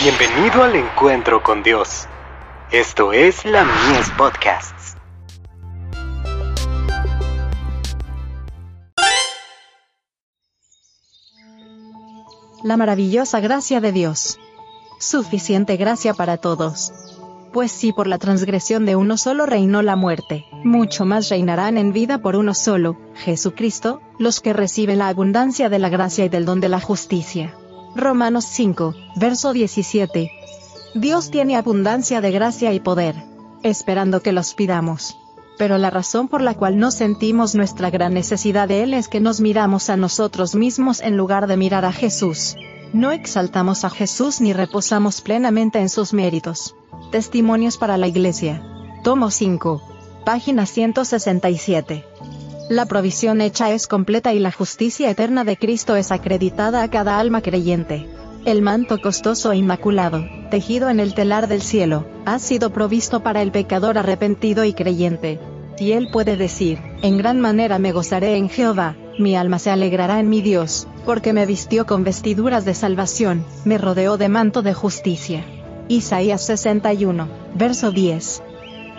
Bienvenido al encuentro con Dios. Esto es la Mies Podcasts. La maravillosa gracia de Dios. Suficiente gracia para todos. Pues si por la transgresión de uno solo reinó la muerte, mucho más reinarán en vida por uno solo, Jesucristo, los que reciben la abundancia de la gracia y del don de la justicia. Romanos 5, verso 17. Dios tiene abundancia de gracia y poder, esperando que los pidamos. Pero la razón por la cual no sentimos nuestra gran necesidad de Él es que nos miramos a nosotros mismos en lugar de mirar a Jesús. No exaltamos a Jesús ni reposamos plenamente en sus méritos. Testimonios para la Iglesia. Tomo 5. Página 167. La provisión hecha es completa y la justicia eterna de Cristo es acreditada a cada alma creyente. El manto costoso e inmaculado, tejido en el telar del cielo, ha sido provisto para el pecador arrepentido y creyente. Y él puede decir, en gran manera me gozaré en Jehová, mi alma se alegrará en mi Dios, porque me vistió con vestiduras de salvación, me rodeó de manto de justicia. Isaías 61, verso 10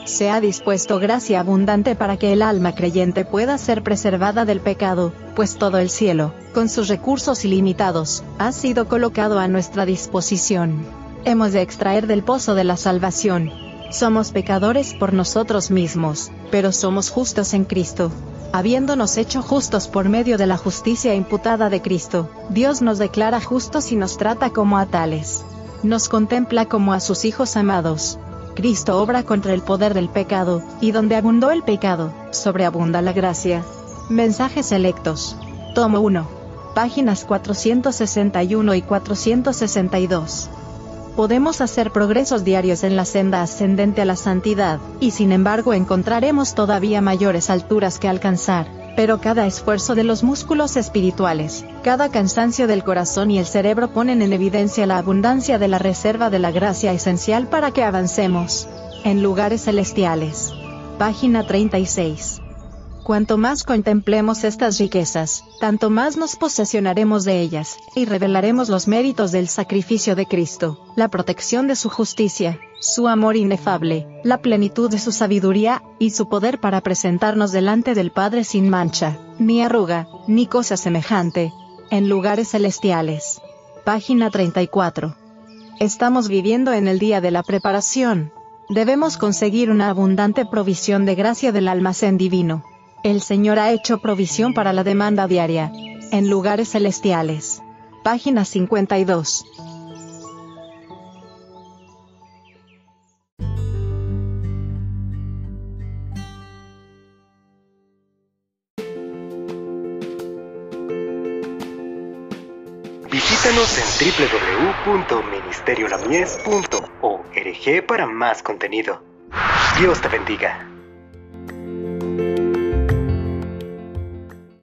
se ha dispuesto gracia abundante para que el alma creyente pueda ser preservada del pecado, pues todo el cielo, con sus recursos ilimitados, ha sido colocado a nuestra disposición. Hemos de extraer del pozo de la salvación. Somos pecadores por nosotros mismos, pero somos justos en Cristo. Habiéndonos hecho justos por medio de la justicia imputada de Cristo, Dios nos declara justos y nos trata como a tales. Nos contempla como a sus hijos amados, Cristo obra contra el poder del pecado, y donde abundó el pecado, sobreabunda la gracia. Mensajes selectos. Tomo 1. Páginas 461 y 462. Podemos hacer progresos diarios en la senda ascendente a la santidad, y sin embargo encontraremos todavía mayores alturas que alcanzar pero cada esfuerzo de los músculos espirituales, cada cansancio del corazón y el cerebro ponen en evidencia la abundancia de la reserva de la gracia esencial para que avancemos en lugares celestiales. Página 36. Cuanto más contemplemos estas riquezas, tanto más nos posesionaremos de ellas, y revelaremos los méritos del sacrificio de Cristo, la protección de su justicia, su amor inefable, la plenitud de su sabiduría, y su poder para presentarnos delante del Padre sin mancha, ni arruga, ni cosa semejante, en lugares celestiales. Página 34. Estamos viviendo en el día de la preparación. Debemos conseguir una abundante provisión de gracia del almacén divino. El Señor ha hecho provisión para la demanda diaria. En lugares celestiales. Página 52. Visítanos en www.ministeriolamies.org para más contenido. Dios te bendiga.